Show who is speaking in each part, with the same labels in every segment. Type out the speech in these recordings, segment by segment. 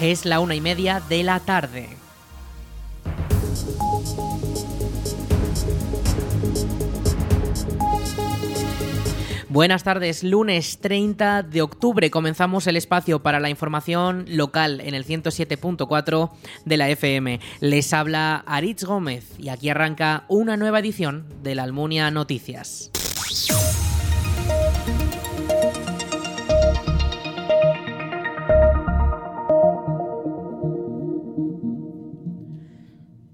Speaker 1: Es la una y media de la tarde. Buenas tardes, lunes 30 de octubre comenzamos el espacio para la información local en el 107.4 de la FM. Les habla Aritz Gómez y aquí arranca una nueva edición de la Almunia Noticias.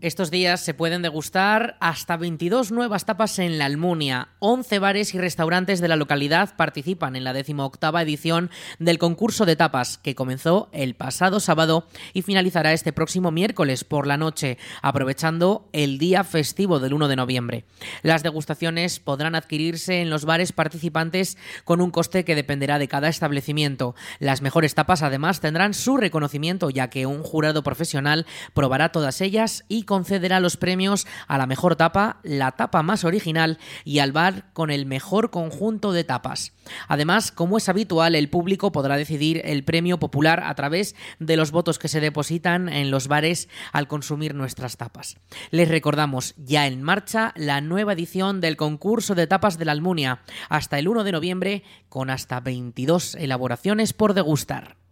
Speaker 1: Estos días se pueden degustar hasta 22 nuevas tapas en la Almunia. 11 bares y restaurantes de la localidad participan en la 18 edición del concurso de tapas que comenzó el pasado sábado y finalizará este próximo miércoles por la noche, aprovechando el día festivo del 1 de noviembre. Las degustaciones podrán adquirirse en los bares participantes con un coste que dependerá de cada establecimiento. Las mejores tapas además tendrán su reconocimiento ya que un jurado profesional probará todas ellas y concederá los premios a la mejor tapa, la tapa más original y al bar con el mejor conjunto de tapas. Además, como es habitual, el público podrá decidir el premio popular a través de los votos que se depositan en los bares al consumir nuestras tapas. Les recordamos ya en marcha la nueva edición del concurso de tapas de la Almunia hasta el 1 de noviembre con hasta 22 elaboraciones por degustar.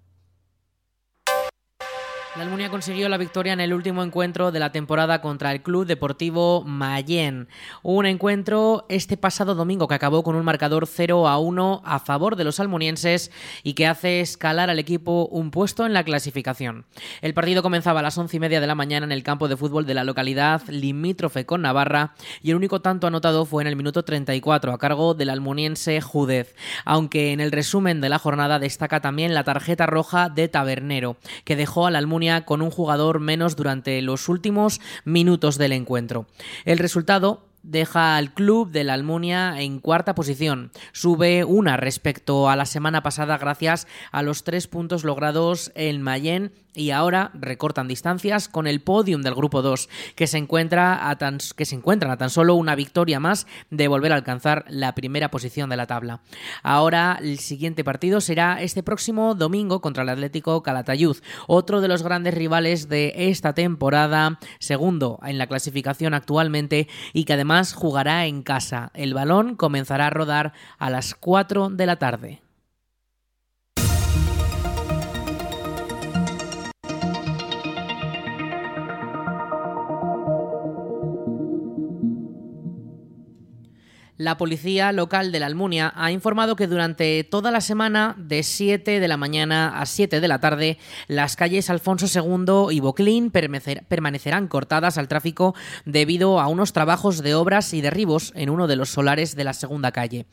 Speaker 1: La Almunia consiguió la victoria en el último encuentro de la temporada contra el Club Deportivo Mayen. Un encuentro este pasado domingo que acabó con un marcador 0 a 1 a favor de los almunienses y que hace escalar al equipo un puesto en la clasificación. El partido comenzaba a las once y media de la mañana en el campo de fútbol de la localidad limítrofe con Navarra y el único tanto anotado fue en el minuto 34 a cargo del almuniense Judez. Aunque en el resumen de la jornada destaca también la tarjeta roja de Tabernero que dejó al Almunia con un jugador menos durante los últimos minutos del encuentro. El resultado deja al club de la Almunia en cuarta posición. Sube una respecto a la semana pasada gracias a los tres puntos logrados en Mayen y ahora recortan distancias con el podium del grupo 2, que se encuentra a tan, que se encuentran a tan solo una victoria más de volver a alcanzar la primera posición de la tabla. Ahora el siguiente partido será este próximo domingo contra el Atlético Calatayud, otro de los grandes rivales de esta temporada, segundo en la clasificación actualmente y que además jugará en casa. El balón comenzará a rodar a las 4 de la tarde. La policía local de la Almunia ha informado que durante toda la semana, de 7 de la mañana a 7 de la tarde, las calles Alfonso II y Boclín permanecerán cortadas al tráfico debido a unos trabajos de obras y derribos en uno de los solares de la segunda calle.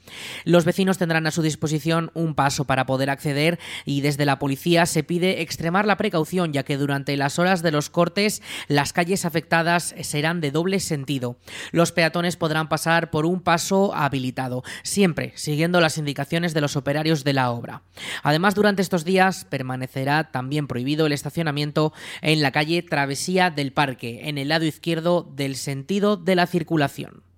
Speaker 1: Los vecinos tendrán a su disposición un paso para poder acceder y desde la policía se pide extremar la precaución ya que durante las horas de los cortes las calles afectadas serán de doble sentido. Los peatones podrán pasar por un paso habilitado, siempre siguiendo las indicaciones de los operarios de la obra. Además, durante estos días permanecerá también prohibido el estacionamiento en la calle Travesía del Parque, en el lado izquierdo del sentido de la circulación.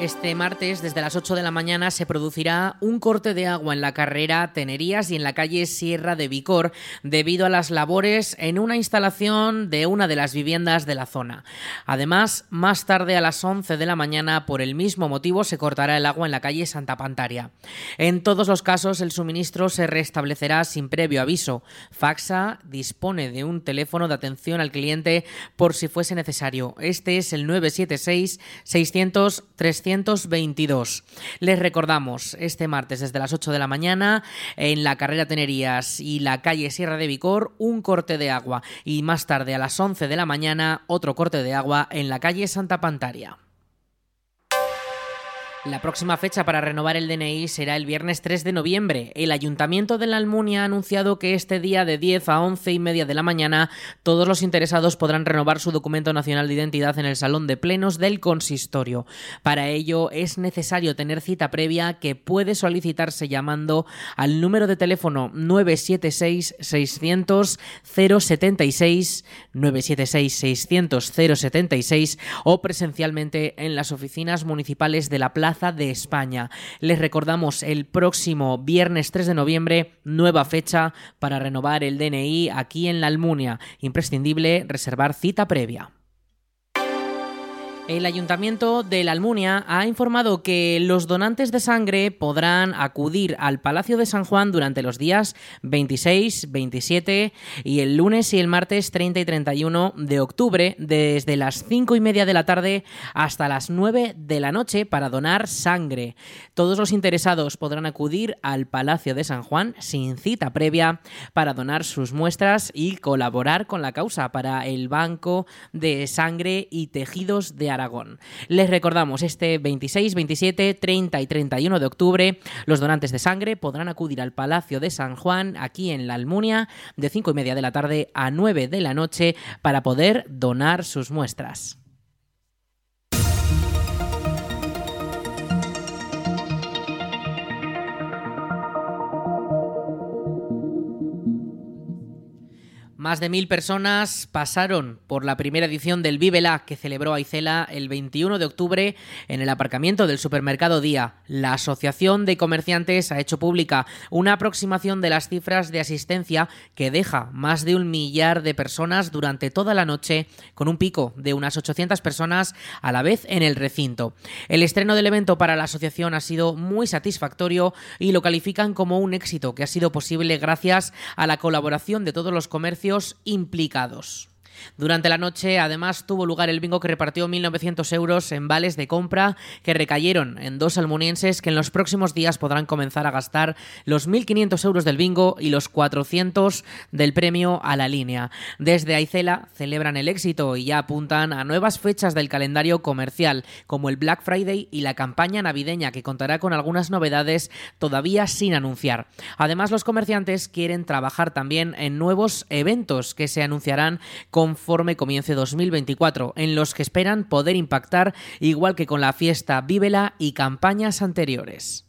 Speaker 1: Este martes, desde las 8 de la mañana, se producirá un corte de agua en la carrera Tenerías y en la calle Sierra de Vicor debido a las labores en una instalación de una de las viviendas de la zona. Además, más tarde a las 11 de la mañana, por el mismo motivo, se cortará el agua en la calle Santa Pantaria. En todos los casos, el suministro se restablecerá sin previo aviso. Faxa dispone de un teléfono de atención al cliente por si fuese necesario. Este es el 976 600 322. Les recordamos, este martes desde las 8 de la mañana, en la carrera Tenerías y la calle Sierra de Vicor, un corte de agua. Y más tarde, a las 11 de la mañana, otro corte de agua en la calle Santa Pantaria. La próxima fecha para renovar el DNI será el viernes 3 de noviembre. El Ayuntamiento de la Almunia ha anunciado que este día de 10 a 11 y media de la mañana todos los interesados podrán renovar su documento nacional de identidad en el Salón de Plenos del Consistorio. Para ello es necesario tener cita previa que puede solicitarse llamando al número de teléfono 976 600 076 976 600 076 o presencialmente en las oficinas municipales de la Plaza De España. Les recordamos el próximo viernes 3 de noviembre, nueva fecha para renovar el DNI aquí en la Almunia. Imprescindible reservar cita previa. El Ayuntamiento de la Almunia ha informado que los donantes de sangre podrán acudir al Palacio de San Juan durante los días 26, 27 y el lunes y el martes 30 y 31 de octubre desde las 5 y media de la tarde hasta las 9 de la noche para donar sangre. Todos los interesados podrán acudir al Palacio de San Juan sin cita previa para donar sus muestras y colaborar con la causa para el Banco de Sangre y Tejidos de Aragón. Les recordamos, este 26, 27, 30 y 31 de octubre, los donantes de sangre podrán acudir al Palacio de San Juan, aquí en la Almunia, de 5 y media de la tarde a 9 de la noche, para poder donar sus muestras. Más de mil personas pasaron por la primera edición del Vivela que celebró Aicela el 21 de octubre en el aparcamiento del supermercado Día. La Asociación de Comerciantes ha hecho pública una aproximación de las cifras de asistencia que deja más de un millar de personas durante toda la noche, con un pico de unas 800 personas a la vez en el recinto. El estreno del evento para la asociación ha sido muy satisfactorio y lo califican como un éxito que ha sido posible gracias a la colaboración de todos los comercios implicados. Durante la noche, además, tuvo lugar el bingo que repartió 1.900 euros en vales de compra que recayeron en dos almunienses que en los próximos días podrán comenzar a gastar los 1.500 euros del bingo y los 400 del premio a la línea. Desde Aicela celebran el éxito y ya apuntan a nuevas fechas del calendario comercial, como el Black Friday y la campaña navideña, que contará con algunas novedades todavía sin anunciar. Además, los comerciantes quieren trabajar también en nuevos eventos que se anunciarán con conforme comience 2024, en los que esperan poder impactar igual que con la fiesta Vívela y campañas anteriores.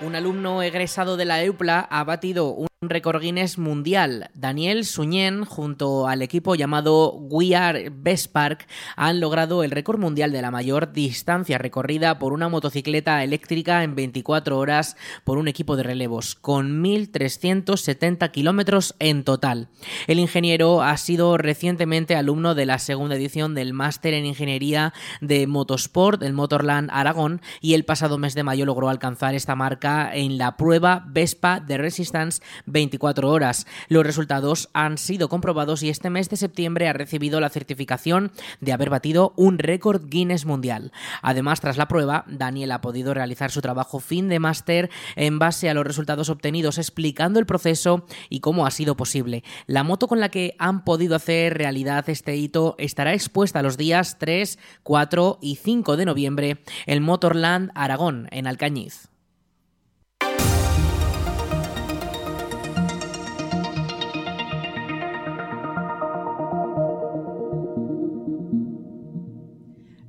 Speaker 1: Un alumno egresado de la EUPLA ha batido un récord Guinness mundial. Daniel Suñén, junto al equipo llamado We Are Best han logrado el récord mundial de la mayor distancia recorrida por una motocicleta eléctrica en 24 horas por un equipo de relevos, con 1.370 kilómetros en total. El ingeniero ha sido recientemente alumno de la segunda edición del Máster en Ingeniería de Motorsport del Motorland Aragón y el pasado mes de mayo logró alcanzar esta marca en la prueba Vespa de Resistance 24 horas. Los resultados han sido comprobados y este mes de septiembre ha recibido la certificación de haber batido un récord Guinness mundial. Además, tras la prueba, Daniel ha podido realizar su trabajo fin de máster en base a los resultados obtenidos, explicando el proceso y cómo ha sido posible. La moto con la que han podido hacer realidad este hito estará expuesta los días 3, 4 y 5 de noviembre en Motorland Aragón, en Alcañiz.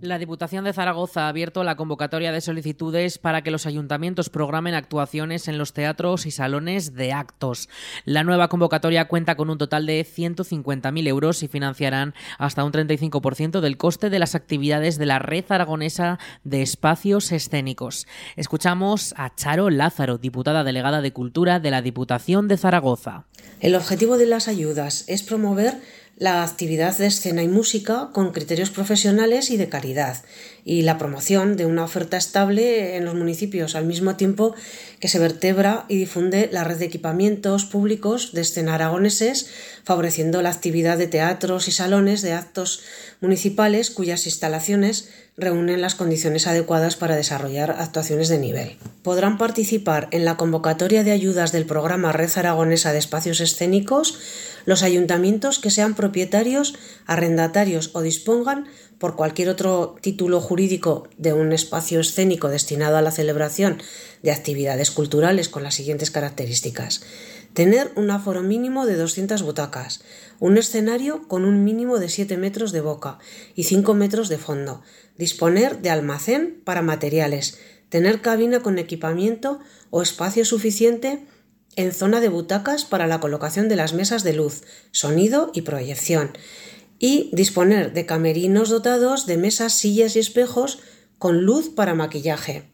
Speaker 1: La Diputación de Zaragoza ha abierto la convocatoria de solicitudes para que los ayuntamientos programen actuaciones en los teatros y salones de actos. La nueva convocatoria cuenta con un total de 150.000 euros y financiarán hasta un 35% del coste de las actividades de la red aragonesa de espacios escénicos. Escuchamos a Charo Lázaro, diputada delegada de Cultura de la Diputación de Zaragoza.
Speaker 2: El objetivo de las ayudas es promover la actividad de escena y música con criterios profesionales y de calidad y la promoción de una oferta estable en los municipios al mismo tiempo que se vertebra y difunde la red de equipamientos públicos de escena aragoneses favoreciendo la actividad de teatros y salones de actos municipales cuyas instalaciones reúnen las condiciones adecuadas para desarrollar actuaciones de nivel. Podrán participar en la convocatoria de ayudas del programa Red Aragonesa de Espacios Escénicos los ayuntamientos que sean propietarios, arrendatarios o dispongan por cualquier otro título jurídico de un espacio escénico destinado a la celebración de actividades culturales con las siguientes características. Tener un aforo mínimo de 200 butacas, un escenario con un mínimo de 7 metros de boca y 5 metros de fondo, disponer de almacén para materiales, tener cabina con equipamiento o espacio suficiente en zona de butacas para la colocación de las mesas de luz, sonido y proyección, y disponer de camerinos dotados de mesas, sillas y espejos con luz para maquillaje.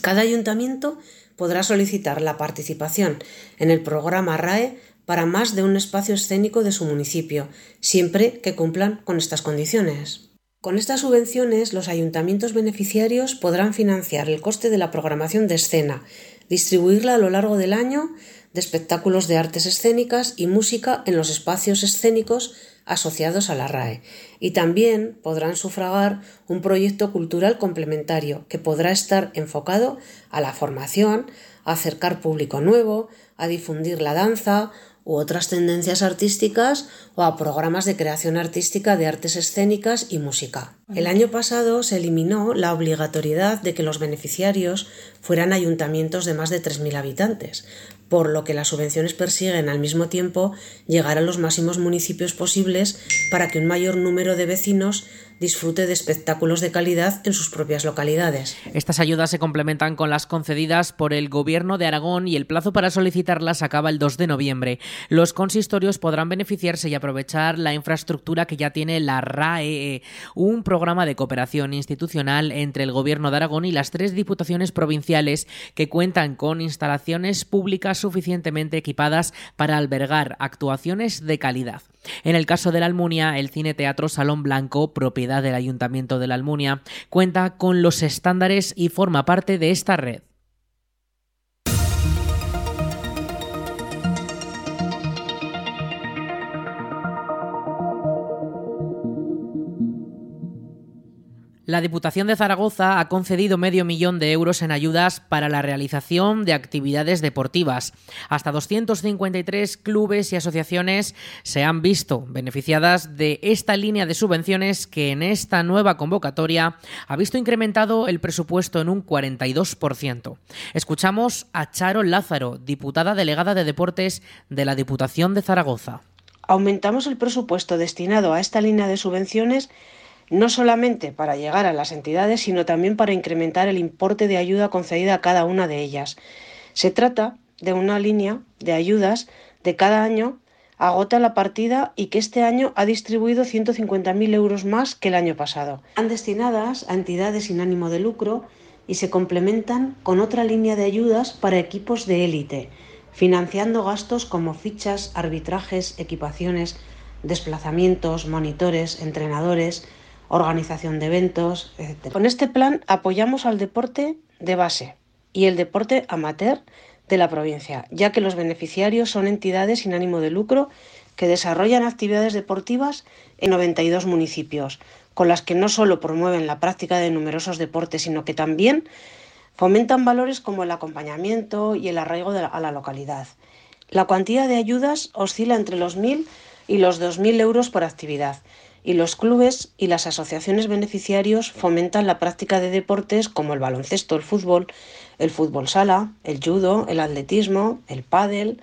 Speaker 2: Cada ayuntamiento podrá solicitar la participación en el programa RAE para más de un espacio escénico de su municipio, siempre que cumplan con estas condiciones. Con estas subvenciones, los ayuntamientos beneficiarios podrán financiar el coste de la programación de escena, distribuirla a lo largo del año de espectáculos de artes escénicas y música en los espacios escénicos asociados a la RAE. Y también podrán sufragar un proyecto cultural complementario que podrá estar enfocado a la formación, a acercar público nuevo, a difundir la danza u otras tendencias artísticas o a programas de creación artística de artes escénicas y música. El año pasado se eliminó la obligatoriedad de que los beneficiarios fueran ayuntamientos de más de 3.000 habitantes, por lo que las subvenciones persiguen al mismo tiempo llegar a los máximos municipios posibles para que un mayor número de vecinos disfrute de espectáculos de calidad en sus propias localidades.
Speaker 1: Estas ayudas se complementan con las concedidas por el Gobierno de Aragón y el plazo para solicitarlas acaba el 2 de noviembre. Los consistorios podrán beneficiarse y aprovechar la infraestructura que ya tiene la RAE, un programa de cooperación institucional entre el Gobierno de Aragón y las tres diputaciones provinciales que cuentan con instalaciones públicas suficientemente equipadas para albergar actuaciones de calidad. En el caso de la Almunia, el Cine Teatro Salón Blanco, propiedad del Ayuntamiento de la Almunia, cuenta con los estándares y forma parte de esta red. La Diputación de Zaragoza ha concedido medio millón de euros en ayudas para la realización de actividades deportivas. Hasta 253 clubes y asociaciones se han visto beneficiadas de esta línea de subvenciones que en esta nueva convocatoria ha visto incrementado el presupuesto en un 42%. Escuchamos a Charo Lázaro, diputada delegada de Deportes de la Diputación de Zaragoza.
Speaker 2: Aumentamos el presupuesto destinado a esta línea de subvenciones no solamente para llegar a las entidades, sino también para incrementar el importe de ayuda concedida a cada una de ellas. Se trata de una línea de ayudas de cada año agota la partida y que este año ha distribuido 150.000 euros más que el año pasado. Están destinadas a entidades sin ánimo de lucro y se complementan con otra línea de ayudas para equipos de élite, financiando gastos como fichas, arbitrajes, equipaciones, desplazamientos, monitores, entrenadores, organización de eventos, etc. Con este plan apoyamos al deporte de base y el deporte amateur de la provincia, ya que los beneficiarios son entidades sin ánimo de lucro que desarrollan actividades deportivas en 92 municipios, con las que no solo promueven la práctica de numerosos deportes, sino que también fomentan valores como el acompañamiento y el arraigo a la localidad. La cuantía de ayudas oscila entre los 1.000 y los 2.000 euros por actividad y los clubes y las asociaciones beneficiarios fomentan la práctica de deportes como el baloncesto, el fútbol, el fútbol sala, el judo, el atletismo, el pádel,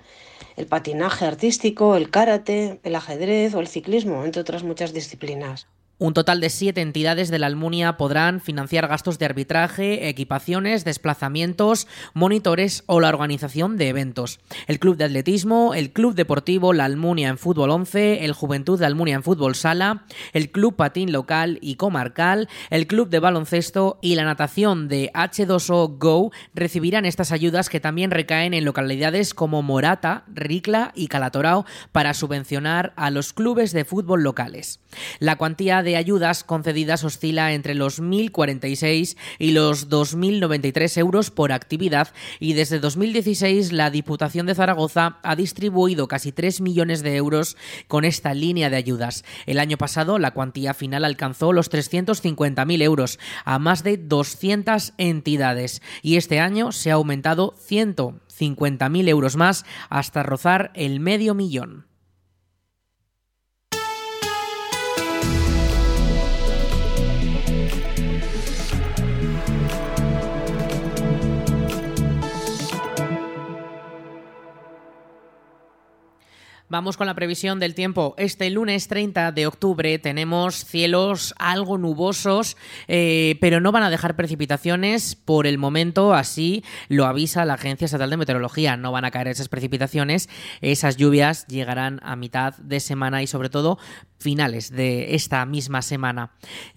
Speaker 2: el patinaje artístico, el karate, el ajedrez o el ciclismo, entre otras muchas disciplinas.
Speaker 1: Un total de siete entidades de la Almunia podrán financiar gastos de arbitraje, equipaciones, desplazamientos, monitores o la organización de eventos. El Club de Atletismo, el Club Deportivo La Almunia en Fútbol 11, el Juventud de Almunia en Fútbol Sala, el Club Patín Local y Comarcal, el Club de Baloncesto y la natación de H2O Go recibirán estas ayudas que también recaen en localidades como Morata, Ricla y Calatorao para subvencionar a los clubes de fútbol locales. La cuantía ayudas concedidas oscila entre los 1.046 y los 2.093 euros por actividad y desde 2016 la Diputación de Zaragoza ha distribuido casi 3 millones de euros con esta línea de ayudas. El año pasado la cuantía final alcanzó los 350.000 euros a más de 200 entidades y este año se ha aumentado 150.000 euros más hasta rozar el medio millón. Vamos con la previsión del tiempo. Este lunes 30 de octubre tenemos cielos algo nubosos, eh, pero no van a dejar precipitaciones por el momento, así lo avisa la Agencia Estatal de Meteorología. No van a caer esas precipitaciones, esas lluvias llegarán a mitad de semana y sobre todo finales de esta misma semana.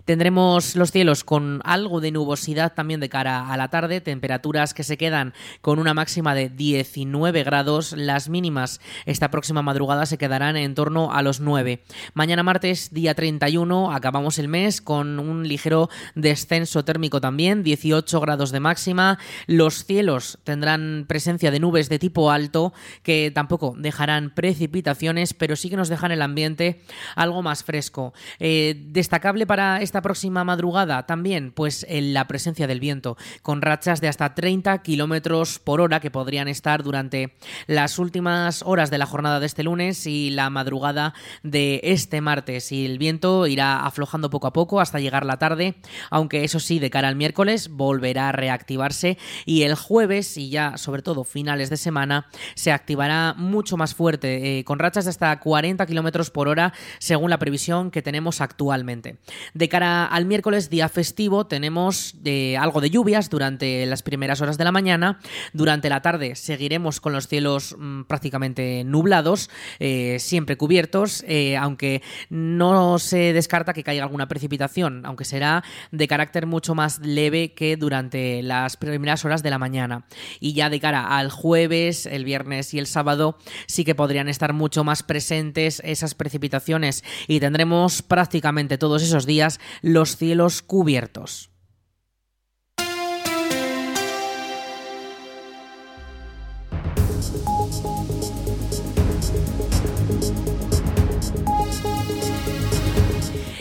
Speaker 1: Tendremos los cielos con algo de nubosidad también de cara a la tarde, temperaturas que se quedan con una máxima de 19 grados, las mínimas esta próxima madrugada se quedarán en torno a los 9. Mañana martes, día 31, acabamos el mes con un ligero descenso térmico también, 18 grados de máxima, los cielos tendrán presencia de nubes de tipo alto que tampoco dejarán precipitaciones, pero sí que nos dejan el ambiente algo más fresco. Eh, destacable para esta próxima madrugada también, pues en la presencia del viento, con rachas de hasta 30 kilómetros por hora que podrían estar durante las últimas horas de la jornada de este lunes y la madrugada de este martes. Y el viento irá aflojando poco a poco hasta llegar la tarde, aunque eso sí, de cara al miércoles volverá a reactivarse y el jueves y ya sobre todo finales de semana se activará mucho más fuerte, eh, con rachas de hasta 40 kilómetros por hora según la previsión que tenemos actualmente. De cara al miércoles, día festivo, tenemos eh, algo de lluvias durante las primeras horas de la mañana. Durante la tarde seguiremos con los cielos mm, prácticamente nublados, eh, siempre cubiertos, eh, aunque no se descarta que caiga alguna precipitación, aunque será de carácter mucho más leve que durante las primeras horas de la mañana. Y ya de cara al jueves, el viernes y el sábado sí que podrían estar mucho más presentes esas precipitaciones y tendremos prácticamente todos esos días los cielos cubiertos.